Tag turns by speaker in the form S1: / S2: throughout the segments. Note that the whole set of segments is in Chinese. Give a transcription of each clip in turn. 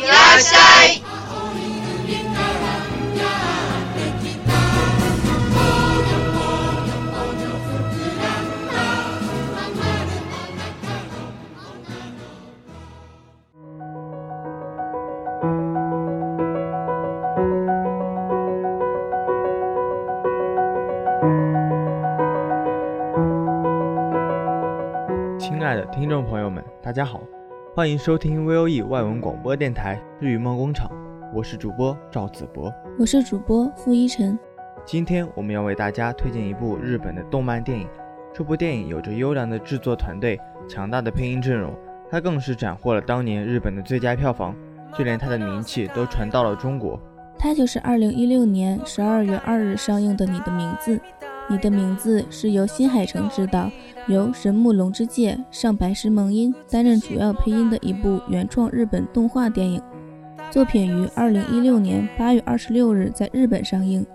S1: いらっしゃい。
S2: 亲爱的听众朋友们，大家好， 欢迎收听 VOE 外文广播电台日语梦工厂，我是主播赵子博。
S3: 我是主播付一晨。
S2: 今天我们要为大家推荐一部日本的动漫电影，这部电影有着优良的制作团队、强大的配音阵容，它更是斩获了当年日本的最佳票房，就连它的名气都传到了中国。
S3: 它就是2016年12月2日上映的《你的名字》。你的名字是由新海诚执导，由神木隆之介、上白石萌音担任主要配音的一部原创日本动画电影。作品于二零一六年八月二十六日在日本上映，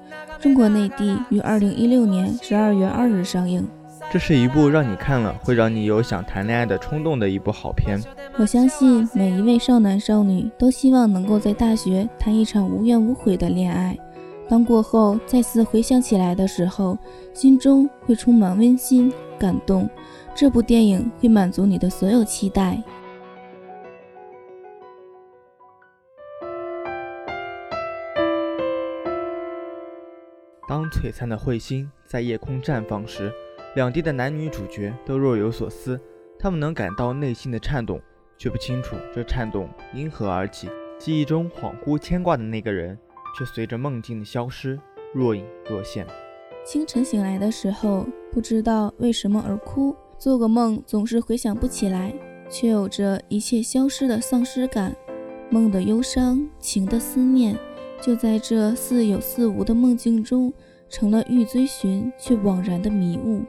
S3: 中国内地于二零一六年十二月二日上映。
S2: 这是一部让你看了会让你有想谈恋爱的冲动的一部好片。
S3: 我相信每一位少男少女都希望能够在大学谈一场无怨无悔的恋爱。当过后再次回想起来的时候，心中会充满温馨感动。这部电影会满足你的所有期待。
S2: 当璀璨的彗星在夜空绽放时，两地的男女主角都若有所思，他们能感到内心的颤动，却不清楚这颤动因何而起。记忆中恍惚牵挂的那个人。却随着梦境的消失，若隐若现。
S3: 清晨醒来的时候，不知道为什么而哭，做个梦总是回想不起来，却有着一切消失的丧失感。梦的忧伤，情的思念，就在这似有似无的梦境中，成了欲追寻却惘然的迷雾。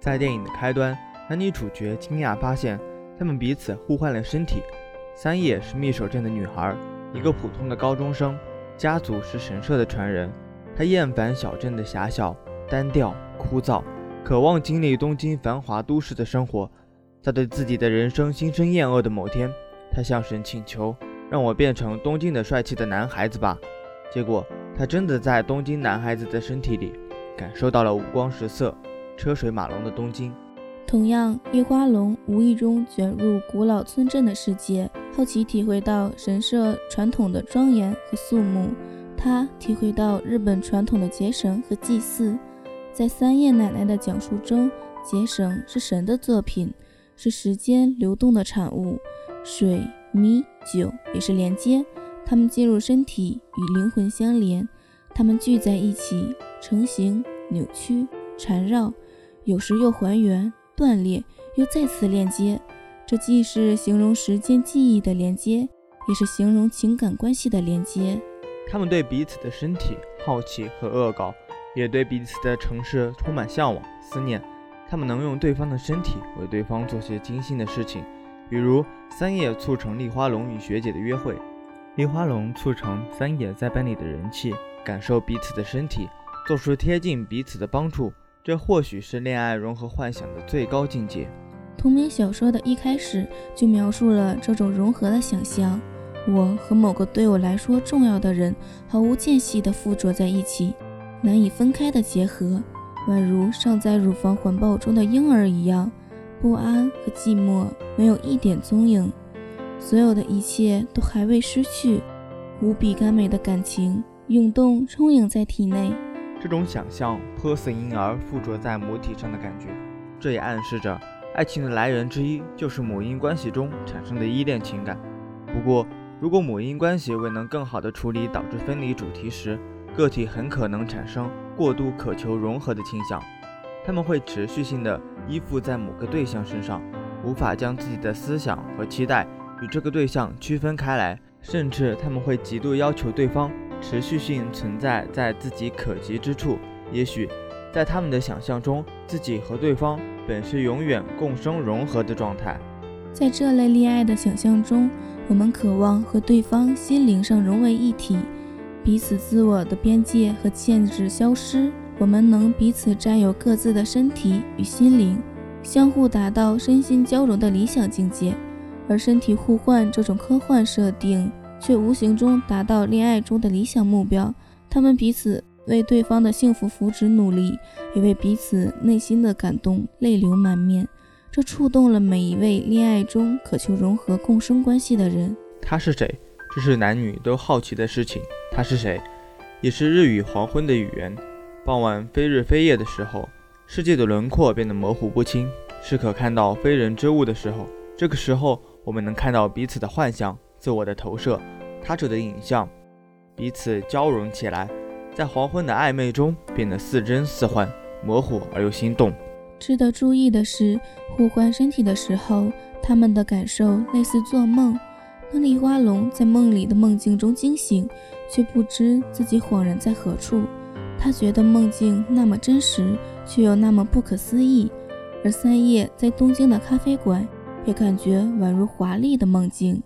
S2: 在电影的开端，男女主角惊讶发现，他们彼此互换了身体。三叶是密守镇的女孩，一个普通的高中生。家族是神社的传人，他厌烦小镇的狭小、单调、枯燥，渴望经历东京繁华都市的生活。在对自己的人生心生厌恶的某天，他向神请求：“让我变成东京的帅气的男孩子吧。”结果，他真的在东京男孩子的身体里，感受到了五光十色、车水马龙的东京。
S3: 同样，叶花龙无意中卷入古老村镇的世界，好奇体会到神社传统的庄严和肃穆。他体会到日本传统的结绳和祭祀。在三叶奶奶的讲述中，结绳是神的作品，是时间流动的产物。水、米、酒也是连接，它们进入身体与灵魂相连，它们聚在一起，成型、扭曲、缠绕，有时又还原。断裂，又再次链接，这既是形容时间记忆的连接，也是形容情感关系的连接。
S2: 他们对彼此的身体好奇和恶搞，也对彼此的城市充满向往、思念。他们能用对方的身体为对方做些精心的事情，比如三叶促成立花龙与学姐的约会，立花龙促成三叶在班里的人气，感受彼此的身体，做出贴近彼此的帮助。这或许是恋爱融合幻想的最高境界。
S3: 同名小说的一开始就描述了这种融合的想象：我和某个对我来说重要的人毫无间隙地附着在一起，难以分开的结合，宛如尚在乳房环抱中的婴儿一样，不安和寂寞没有一点踪影，所有的一切都还未失去，无比甘美的感情涌动充盈在体内。
S2: 这种想象颇似婴儿附着在母体上的感觉，这也暗示着爱情的来源之一就是母婴关系中产生的依恋情感。不过，如果母婴关系未能更好地处理导致分离主题时，个体很可能产生过度渴求融合的倾向，他们会持续性的依附在某个对象身上，无法将自己的思想和期待与这个对象区分开来，甚至他们会极度要求对方。持续性存在在自己可及之处，也许在他们的想象中，自己和对方本是永远共生融合的状态。
S3: 在这类恋爱的想象中，我们渴望和对方心灵上融为一体，彼此自我的边界和限制消失，我们能彼此占有各自的身体与心灵，相互达到身心交融的理想境界。而身体互换这种科幻设定。却无形中达到恋爱中的理想目标。他们彼此为对方的幸福福祉努力，也为彼此内心的感动泪流满面。这触动了每一位恋爱中渴求融合共生关系的人。
S2: 他是谁？这是男女都好奇的事情。他是谁？也是日语黄昏的语言。傍晚非日非夜的时候，世界的轮廓变得模糊不清，是可看到非人之物的时候。这个时候，我们能看到彼此的幻象。自我的投射，他者的影像，彼此交融起来，在黄昏的暧昧中变得似真似幻，模糊而又心动。
S3: 值得注意的是，互换身体的时候，他们的感受类似做梦。当梨花龙在梦里的梦境中惊醒，却不知自己恍然在何处。他觉得梦境那么真实，却又那么不可思议。而三叶在东京的咖啡馆，也感觉宛如华丽的梦境。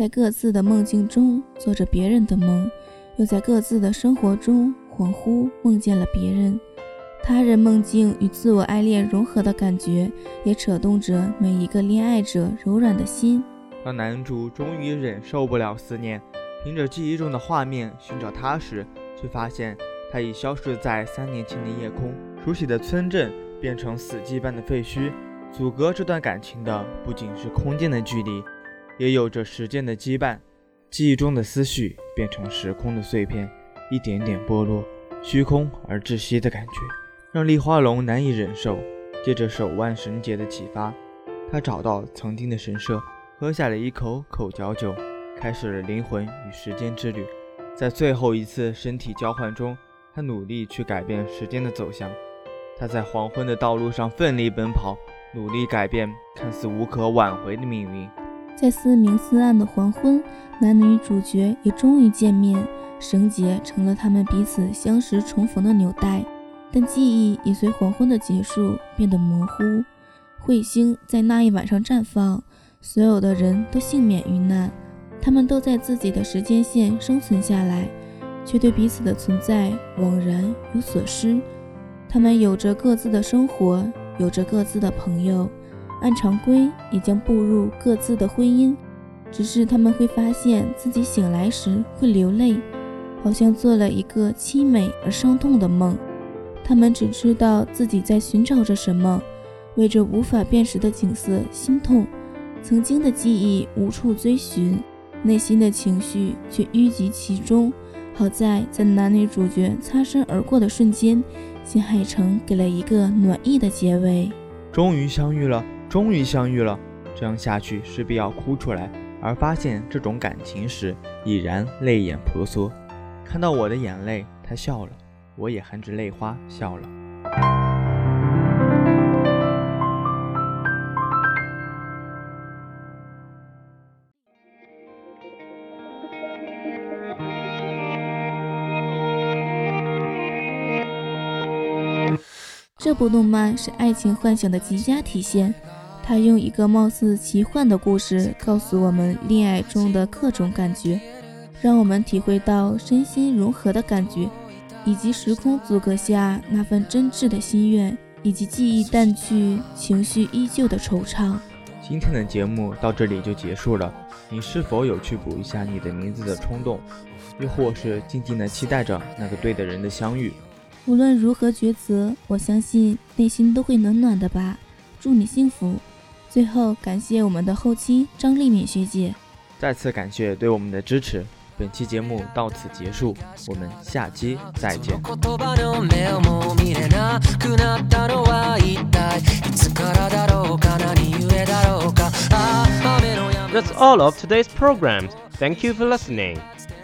S3: 在各自的梦境中做着别人的梦，又在各自的生活中恍惚梦见了别人。他人梦境与自我爱恋融合的感觉，也扯动着每一个恋爱者柔软的心。
S2: 当男主终于忍受不了思念，凭着记忆中的画面寻找他时，却发现他已消失在三年前的夜空。熟悉的村镇变成死寂般的废墟，阻隔这段感情的不仅是空间的距离。也有着时间的羁绊，记忆中的思绪变成时空的碎片，一点点剥落，虚空而窒息的感觉，让丽花龙难以忍受。借着手腕绳结的启发，他找到曾经的神社，喝下了一口口嚼酒，开始了灵魂与时间之旅。在最后一次身体交换中，他努力去改变时间的走向。他在黄昏的道路上奋力奔跑，努力改变看似无可挽回的命运。
S3: 在似明似暗的黄昏，男女主角也终于见面，绳结成了他们彼此相识重逢的纽带。但记忆也随黄昏的结束变得模糊。彗星在那一晚上绽放，所有的人都幸免于难，他们都在自己的时间线生存下来，却对彼此的存在惘然有所失。他们有着各自的生活，有着各自的朋友。按常规也将步入各自的婚姻，只是他们会发现自己醒来时会流泪，好像做了一个凄美而伤痛的梦。他们只知道自己在寻找着什么，为这无法辨识的景色心痛。曾经的记忆无处追寻，内心的情绪却淤积其中。好在在男女主角擦身而过的瞬间，新海诚给了一个暖意的结尾。
S2: 终于相遇了。终于相遇了，这样下去势必要哭出来。而发现这种感情时，已然泪眼婆娑。看到我的眼泪，他笑了，我也含着泪花笑了。
S3: 这部动漫是爱情幻想的极佳体现。他用一个貌似奇幻的故事，告诉我们恋爱中的各种感觉，让我们体会到身心融合的感觉，以及时空阻隔下那份真挚的心愿，以及记忆淡去、情绪依旧的惆怅。
S2: 今天的节目到这里就结束了，你是否有去补一下你的名字的冲动，又或是静静的期待着那个对的人的相遇？
S3: 无论如何抉择，我相信内心都会暖暖的吧。祝你幸福。最后，感谢我们的后期张丽敏学姐，
S2: 再次感谢对我们的支持。本期节目到此结束，我们下期再见。
S4: That's all of today's program. Thank you for listening.